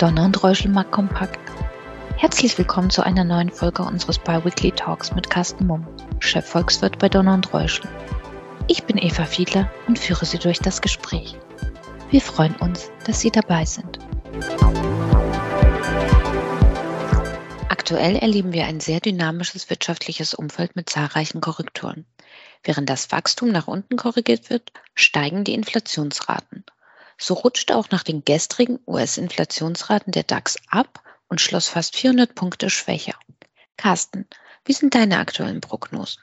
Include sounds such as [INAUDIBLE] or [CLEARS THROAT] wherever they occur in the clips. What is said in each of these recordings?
Donner und Reuschelmark kompakt. Herzlich willkommen zu einer neuen Folge unseres Biweekly Talks mit Carsten Mumm, Chefvolkswirt bei Donner und Reuschel. Ich bin Eva Fiedler und führe Sie durch das Gespräch. Wir freuen uns, dass Sie dabei sind. Aktuell erleben wir ein sehr dynamisches wirtschaftliches Umfeld mit zahlreichen Korrekturen. Während das Wachstum nach unten korrigiert wird, steigen die Inflationsraten. So rutscht auch nach den gestrigen US-Inflationsraten der DAX ab und schloss fast 400 Punkte schwächer. Carsten, wie sind deine aktuellen Prognosen?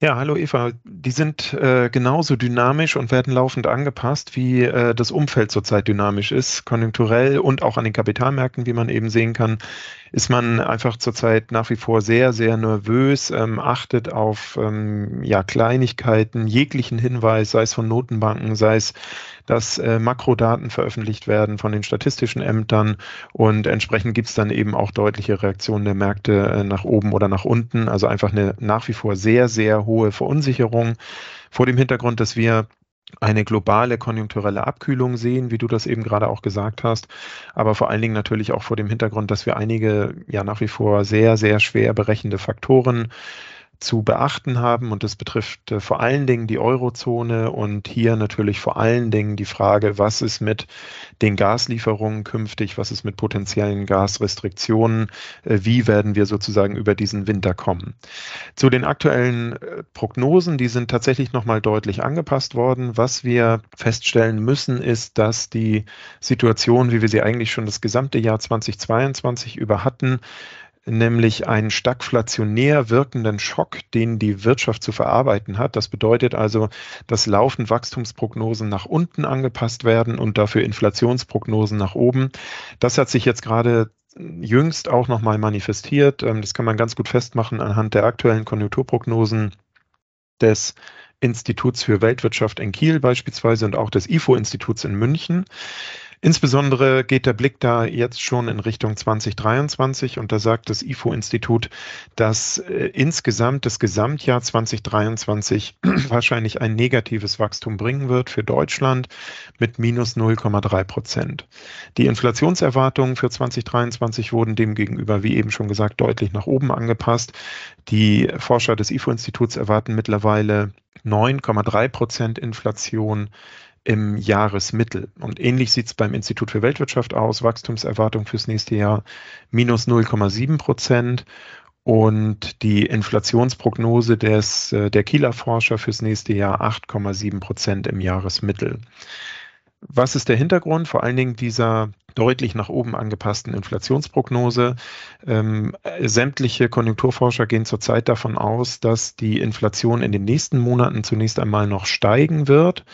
Ja, hallo Eva. Die sind äh, genauso dynamisch und werden laufend angepasst, wie äh, das Umfeld zurzeit dynamisch ist, konjunkturell und auch an den Kapitalmärkten, wie man eben sehen kann ist man einfach zurzeit nach wie vor sehr, sehr nervös, ähm, achtet auf ähm, ja, Kleinigkeiten, jeglichen Hinweis, sei es von Notenbanken, sei es, dass äh, Makrodaten veröffentlicht werden von den statistischen Ämtern und entsprechend gibt es dann eben auch deutliche Reaktionen der Märkte äh, nach oben oder nach unten. Also einfach eine nach wie vor sehr, sehr hohe Verunsicherung vor dem Hintergrund, dass wir eine globale konjunkturelle Abkühlung sehen, wie du das eben gerade auch gesagt hast, aber vor allen Dingen natürlich auch vor dem Hintergrund, dass wir einige ja nach wie vor sehr, sehr schwer berechnende Faktoren zu beachten haben. Und das betrifft äh, vor allen Dingen die Eurozone und hier natürlich vor allen Dingen die Frage, was ist mit den Gaslieferungen künftig, was ist mit potenziellen Gasrestriktionen, äh, wie werden wir sozusagen über diesen Winter kommen. Zu den aktuellen äh, Prognosen, die sind tatsächlich nochmal deutlich angepasst worden. Was wir feststellen müssen, ist, dass die Situation, wie wir sie eigentlich schon das gesamte Jahr 2022 über hatten, nämlich einen stagflationär wirkenden Schock, den die Wirtschaft zu verarbeiten hat. Das bedeutet also, dass laufend Wachstumsprognosen nach unten angepasst werden und dafür Inflationsprognosen nach oben. Das hat sich jetzt gerade jüngst auch nochmal manifestiert. Ähm, das kann man ganz gut festmachen anhand der aktuellen Konjunkturprognosen des Instituts für Weltwirtschaft in Kiel beispielsweise und auch des IFO-Instituts in München. Insbesondere geht der Blick da jetzt schon in Richtung 2023 und da sagt das IFO-Institut, dass äh, insgesamt das Gesamtjahr 2023 [CLEARS THROAT] wahrscheinlich ein negatives Wachstum bringen wird für Deutschland mit minus 0,3 Prozent. Die Inflationserwartungen für 2023 wurden demgegenüber, wie eben schon gesagt, deutlich nach oben angepasst. Die Forscher des IFO-Instituts erwarten mittlerweile 9,3 Prozent Inflation im Jahresmittel. Und ähnlich sieht es beim Institut für Weltwirtschaft aus. Wachstumserwartung fürs nächste Jahr minus 0,7 Prozent. Und die Inflationsprognose des, äh, der Kieler Forscher fürs nächste Jahr 8,7 Prozent im Jahresmittel. Was ist der Hintergrund? Vor allen Dingen dieser deutlich nach oben angepassten Inflationsprognose. Ähm, sämtliche Konjunkturforscher gehen zurzeit davon aus, dass die Inflation in den nächsten Monaten zunächst einmal noch steigen wird.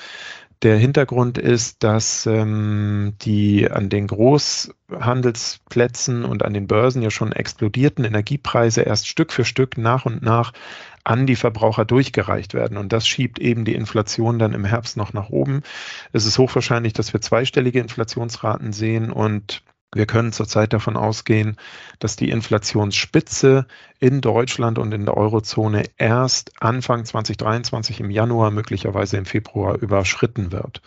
Der Hintergrund ist, dass ähm, die an den Großhandelsplätzen und an den Börsen ja schon explodierten Energiepreise erst Stück für Stück nach und nach an die Verbraucher durchgereicht werden. Und das schiebt eben die Inflation dann im Herbst noch nach oben. Es ist hochwahrscheinlich, dass wir zweistellige Inflationsraten sehen und wir können zurzeit davon ausgehen, dass die Inflationsspitze in Deutschland und in der Eurozone erst Anfang 2023 im Januar, möglicherweise im Februar überschritten wird.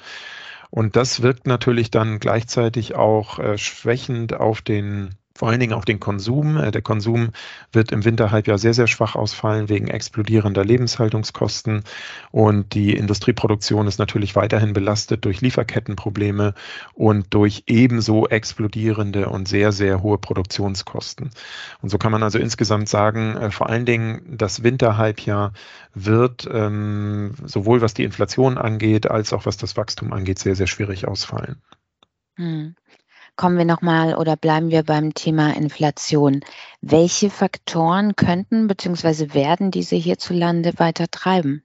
Und das wirkt natürlich dann gleichzeitig auch äh, schwächend auf den vor allen Dingen auf den Konsum. Äh, der Konsum wird im Winterhalbjahr sehr, sehr schwach ausfallen wegen explodierender Lebenshaltungskosten. Und die Industrieproduktion ist natürlich weiterhin belastet durch Lieferkettenprobleme und durch ebenso explodierende und sehr, sehr hohe Produktionskosten. Und so kann man also insgesamt sagen, äh, vor allen Dingen das Winterhalbjahr wird ähm, sowohl was die Inflation angeht, als auch was das Wachstum angeht, sehr, sehr schwierig ausfallen. Hm. Kommen wir nochmal oder bleiben wir beim Thema Inflation. Welche Faktoren könnten bzw. werden diese hierzulande weiter treiben?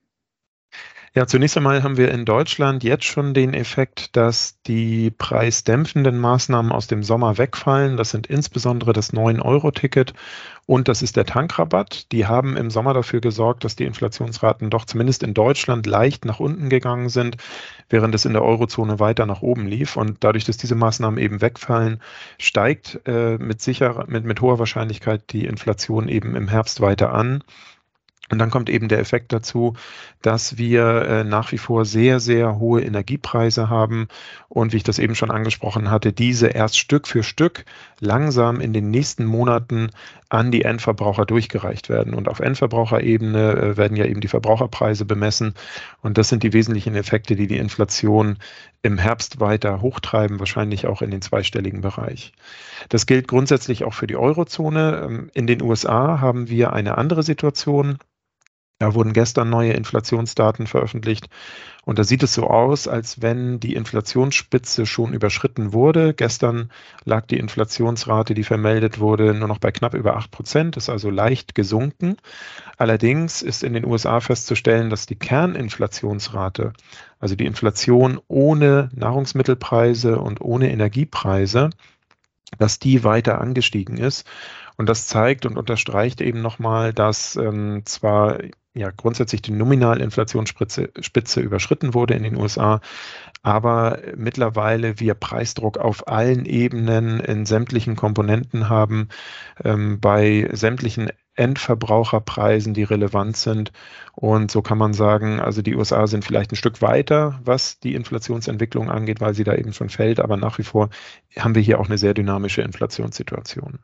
Ja, zunächst einmal haben wir in Deutschland jetzt schon den Effekt, dass die preisdämpfenden Maßnahmen aus dem Sommer wegfallen. Das sind insbesondere das 9-Euro-Ticket und das ist der Tankrabatt. Die haben im Sommer dafür gesorgt, dass die Inflationsraten doch zumindest in Deutschland leicht nach unten gegangen sind, während es in der Eurozone weiter nach oben lief. Und dadurch, dass diese Maßnahmen eben wegfallen, steigt äh, mit, sicher, mit, mit hoher Wahrscheinlichkeit die Inflation eben im Herbst weiter an. Und dann kommt eben der Effekt dazu, dass wir äh, nach wie vor sehr, sehr hohe Energiepreise haben und wie ich das eben schon angesprochen hatte, diese erst Stück für Stück langsam in den nächsten Monaten an die Endverbraucher durchgereicht werden. Und auf Endverbraucherebene äh, werden ja eben die Verbraucherpreise bemessen. Und das sind die wesentlichen Effekte, die die Inflation im Herbst weiter hochtreiben, wahrscheinlich auch in den zweistelligen Bereich. Das gilt grundsätzlich auch für die Eurozone. Ähm, in den USA haben wir eine andere Situation. Da wurden gestern neue Inflationsdaten veröffentlicht und da sieht es so aus, als wenn die Inflationsspitze schon überschritten wurde. Gestern lag die Inflationsrate, die vermeldet wurde, nur noch bei knapp über 8 Prozent, ist also leicht gesunken. Allerdings ist in den USA festzustellen, dass die Kerninflationsrate, also die Inflation ohne Nahrungsmittelpreise und ohne Energiepreise, dass die weiter angestiegen ist. Und das zeigt und unterstreicht eben nochmal, dass ähm, zwar ja grundsätzlich die Nominalinflationsspitze Spitze überschritten wurde in den USA, aber mittlerweile wir Preisdruck auf allen Ebenen in sämtlichen Komponenten haben, ähm, bei sämtlichen Endverbraucherpreisen, die relevant sind. Und so kann man sagen, also die USA sind vielleicht ein Stück weiter, was die Inflationsentwicklung angeht, weil sie da eben schon fällt, aber nach wie vor haben wir hier auch eine sehr dynamische Inflationssituation.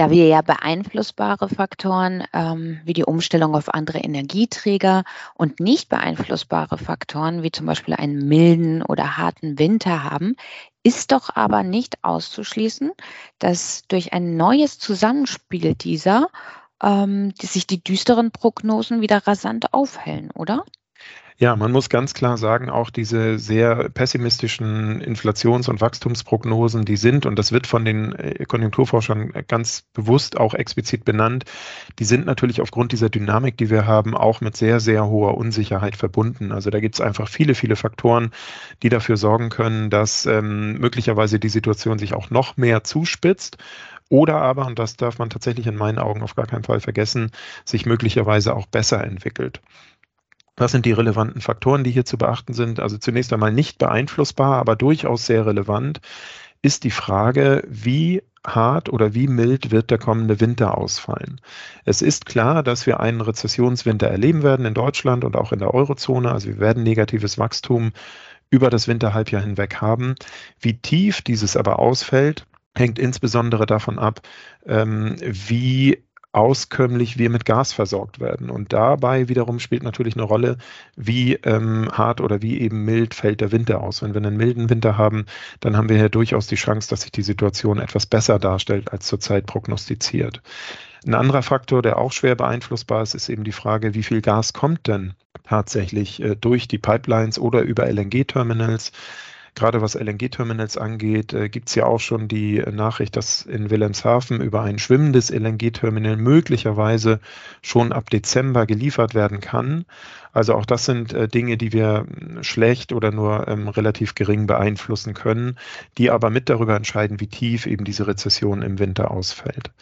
Da wir ja beeinflussbare Faktoren ähm, wie die Umstellung auf andere Energieträger und nicht beeinflussbare Faktoren wie zum Beispiel einen milden oder harten Winter haben, ist doch aber nicht auszuschließen, dass durch ein neues Zusammenspiel dieser ähm, sich die düsteren Prognosen wieder rasant aufhellen, oder? Ja, man muss ganz klar sagen, auch diese sehr pessimistischen Inflations- und Wachstumsprognosen, die sind, und das wird von den äh, Konjunkturforschern ganz bewusst auch explizit benannt, die sind natürlich aufgrund dieser Dynamik, die wir haben, auch mit sehr, sehr hoher Unsicherheit verbunden. Also da gibt es einfach viele, viele Faktoren, die dafür sorgen können, dass ähm, möglicherweise die Situation sich auch noch mehr zuspitzt. Oder aber, und das darf man tatsächlich in meinen Augen auf gar keinen Fall vergessen, sich möglicherweise auch besser entwickelt. Was sind die relevanten Faktoren, die hier zu beachten sind? Also zunächst einmal nicht beeinflussbar, aber durchaus sehr relevant ist die Frage, wie hart oder wie mild wird der kommende Winter ausfallen. Es ist klar, dass wir einen Rezessionswinter erleben werden in Deutschland und auch in der Eurozone. Also wir werden negatives Wachstum über das Winterhalbjahr hinweg haben. Wie tief dieses aber ausfällt, hängt insbesondere davon ab, ähm, wie auskömmlich wir mit Gas versorgt werden. Und dabei wiederum spielt natürlich eine Rolle, wie ähm, hart oder wie eben mild fällt der Winter aus. Wenn wir einen milden Winter haben, dann haben wir ja durchaus die Chance, dass sich die Situation etwas besser darstellt als zurzeit prognostiziert. Ein anderer Faktor, der auch schwer beeinflussbar ist, ist eben die Frage, wie viel Gas kommt denn tatsächlich äh, durch die Pipelines oder über LNG-Terminals Gerade was LNG-Terminals angeht, äh, gibt es ja auch schon die Nachricht, dass in Wilhelmshaven über ein schwimmendes LNG-Terminal möglicherweise schon ab Dezember geliefert werden kann. Also auch das sind äh, Dinge, die wir hm, schlecht oder nur ähm, relativ gering beeinflussen können, die aber mit darüber entscheiden, wie tief eben diese Rezession im Winter ausfällt.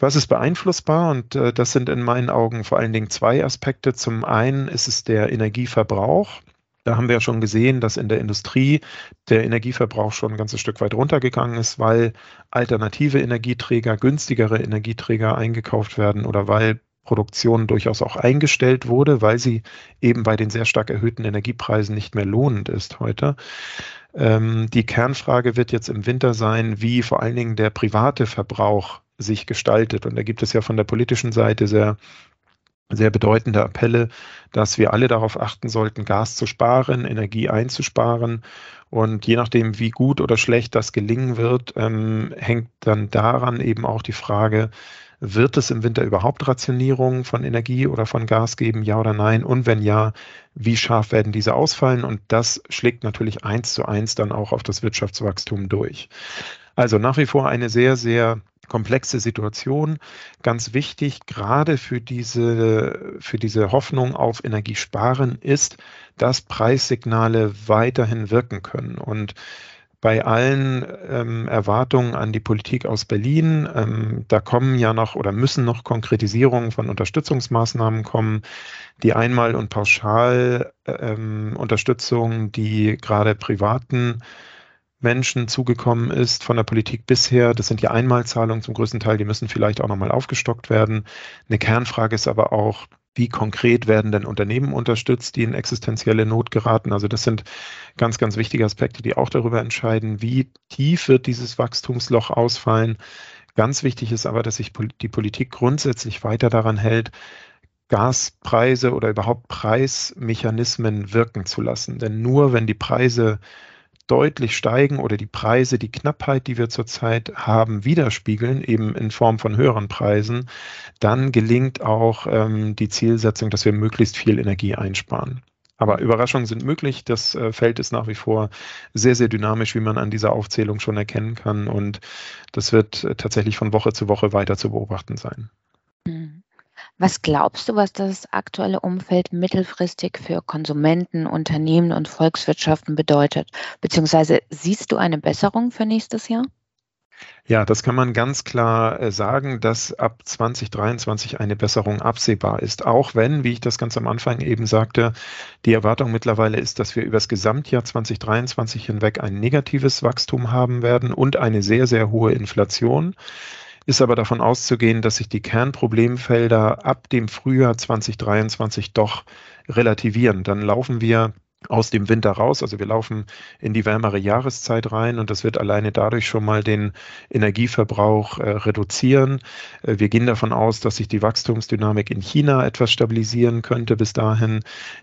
Was ist beeinflussbar? Und äh, das sind in meinen Augen vor allen Dingen zwei Aspekte. Zum einen ist es der Energieverbrauch. Da haben wir ja schon gesehen, dass in der Industrie der Energieverbrauch schon ein ganzes Stück weit runtergegangen ist, weil alternative Energieträger, günstigere Energieträger eingekauft werden oder weil Produktion durchaus auch eingestellt wurde, weil sie eben bei den sehr stark erhöhten Energiepreisen nicht mehr lohnend ist heute. Ähm, die Kernfrage wird jetzt im Winter sein, wie vor allen Dingen der private Verbrauch sich gestaltet. Und da gibt es ja von der politischen Seite sehr sehr bedeutende Appelle, dass wir alle darauf achten sollten, Gas zu sparen, Energie einzusparen. Und je nachdem, wie gut oder schlecht das gelingen wird, ähm, hängt dann daran eben auch die Frage, wird es im Winter überhaupt Rationierungen von Energie oder von Gas geben, ja oder nein? Und wenn ja, wie scharf werden diese ausfallen? Und das schlägt natürlich eins zu eins dann auch auf das Wirtschaftswachstum durch. Also nach wie vor eine sehr, sehr komplexe Situation. Ganz wichtig, gerade für diese, für diese Hoffnung auf Energiesparen ist, dass Preissignale weiterhin wirken können. Und bei allen ähm, Erwartungen an die Politik aus Berlin, ähm, da kommen ja noch oder müssen noch Konkretisierungen von Unterstützungsmaßnahmen kommen, die Einmal- und Pauschalunterstützung, ähm, die gerade privaten Menschen zugekommen ist von der Politik bisher. Das sind die Einmalzahlungen zum größten Teil, die müssen vielleicht auch nochmal aufgestockt werden. Eine Kernfrage ist aber auch, wie konkret werden denn Unternehmen unterstützt, die in existenzielle Not geraten? Also das sind ganz, ganz wichtige Aspekte, die auch darüber entscheiden, wie tief wird dieses Wachstumsloch ausfallen. Ganz wichtig ist aber, dass sich die Politik grundsätzlich weiter daran hält, Gaspreise oder überhaupt Preismechanismen wirken zu lassen. Denn nur wenn die Preise deutlich steigen oder die Preise, die Knappheit, die wir zurzeit haben, widerspiegeln, eben in Form von höheren Preisen, dann gelingt auch ähm, die Zielsetzung, dass wir möglichst viel Energie einsparen. Aber Überraschungen sind möglich. Das äh, Feld ist nach wie vor sehr, sehr dynamisch, wie man an dieser Aufzählung schon erkennen kann. Und das wird äh, tatsächlich von Woche zu Woche weiter zu beobachten sein. Was glaubst du, was das aktuelle Umfeld mittelfristig für Konsumenten, Unternehmen und Volkswirtschaften bedeutet? Beziehungsweise siehst du eine Besserung für nächstes Jahr? Ja, das kann man ganz klar äh, sagen, dass ab 2023 eine Besserung absehbar ist. Auch wenn, wie ich das ganz am Anfang eben sagte, die Erwartung mittlerweile ist, dass wir über das Gesamtjahr 2023 hinweg ein negatives Wachstum haben werden und eine sehr, sehr hohe Inflation ist aber davon auszugehen, dass sich die Kernproblemfelder ab dem Frühjahr 2023 doch relativieren. Dann laufen wir aus dem Winter raus. Also wir laufen in die wärmere Jahreszeit rein und das wird alleine dadurch schon mal den Energieverbrauch äh, reduzieren. Äh, wir gehen davon aus, dass sich die Wachstumsdynamik in China etwas stabilisieren könnte bis dahin.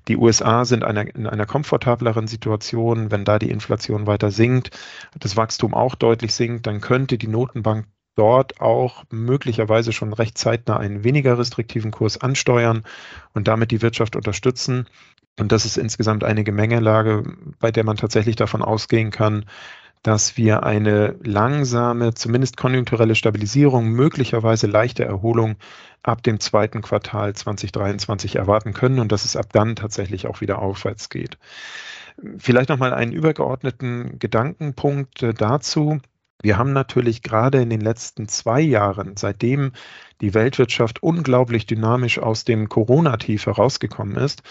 Die USA sind einer, in einer komfortableren Situation. Wenn da die Inflation weiter sinkt, das Wachstum auch deutlich sinkt, dann könnte die Notenbank dort auch möglicherweise schon recht zeitnah einen weniger restriktiven Kurs ansteuern und damit die Wirtschaft unterstützen. Und das ist insgesamt eine Gemengelage, bei der man tatsächlich davon ausgehen kann, dass wir eine langsame, zumindest konjunkturelle Stabilisierung, möglicherweise leichte Erholung ab dem zweiten Quartal 2023 erwarten können und dass es ab dann tatsächlich auch wieder aufwärts geht. Vielleicht nochmal einen übergeordneten Gedankenpunkt äh, dazu. Wir haben natürlich gerade in den letzten zwei Jahren, seitdem die Weltwirtschaft unglaublich dynamisch aus dem Corona-Tief herausgekommen ist,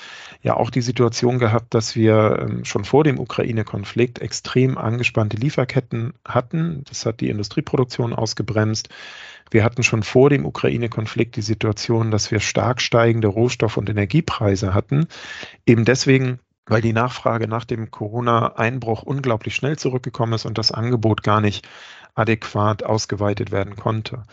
ja auch die Situation gehabt, dass wir ähm, schon vor dem Ukraine-Konflikt extrem angespannte Lieferketten hatten. Das hat die Industrieproduktion ausgebremst. Wir hatten schon vor dem Ukraine-Konflikt die Situation, dass wir stark steigende Rohstoff- und Energiepreise hatten. Eben deswegen weil die Nachfrage nach dem Corona-Einbruch unglaublich schnell zurückgekommen ist und das Angebot gar nicht adäquat ausgeweitet werden konnte.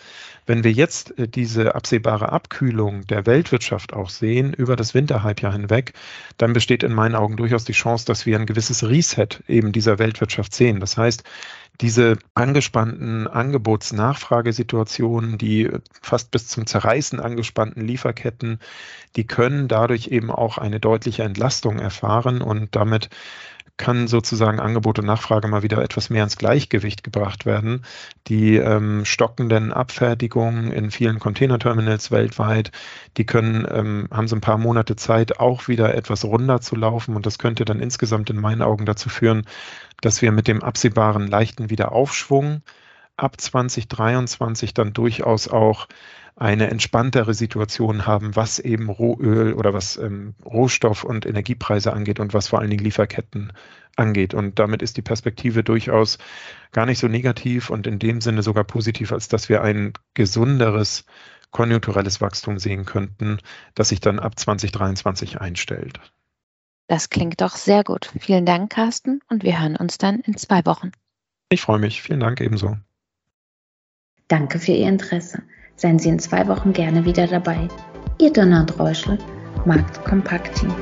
Wenn wir jetzt äh, diese absehbare Abkühlung der Weltwirtschaft auch sehen über das Winterhalbjahr hinweg, dann besteht in meinen Augen durchaus die Chance, dass wir ein gewisses Reset eben dieser Weltwirtschaft sehen. Das heißt, diese angespannten Angebots-Nachfragesituationen, die fast bis zum Zerreißen angespannten Lieferketten, die können dadurch eben auch eine deutliche Entlastung erfahren und damit kann sozusagen Angebot und Nachfrage mal wieder etwas mehr ins Gleichgewicht gebracht werden. Die ähm, stockenden Abfertigungen in vielen Containerterminals weltweit, die können, ähm, haben so ein paar Monate Zeit, auch wieder etwas runder zu laufen. Und das könnte dann insgesamt in meinen Augen dazu führen, dass wir mit dem absehbaren leichten Wiederaufschwung ab 2023 dann durchaus auch eine entspanntere Situation haben, was eben Rohöl oder was ähm, Rohstoff- und Energiepreise angeht und was vor allen Dingen Lieferketten angeht. Und damit ist die Perspektive durchaus gar nicht so negativ und in dem Sinne sogar positiv, als dass wir ein gesunderes konjunkturelles Wachstum sehen könnten, das sich dann ab 2023 einstellt. Das klingt doch sehr gut. Vielen Dank, Carsten, und wir hören uns dann in zwei Wochen. Ich freue mich. Vielen Dank ebenso. Danke für Ihr Interesse. Seien Sie in zwei Wochen gerne wieder dabei. Ihr Donald Reuschel, Markt Kompakt Team.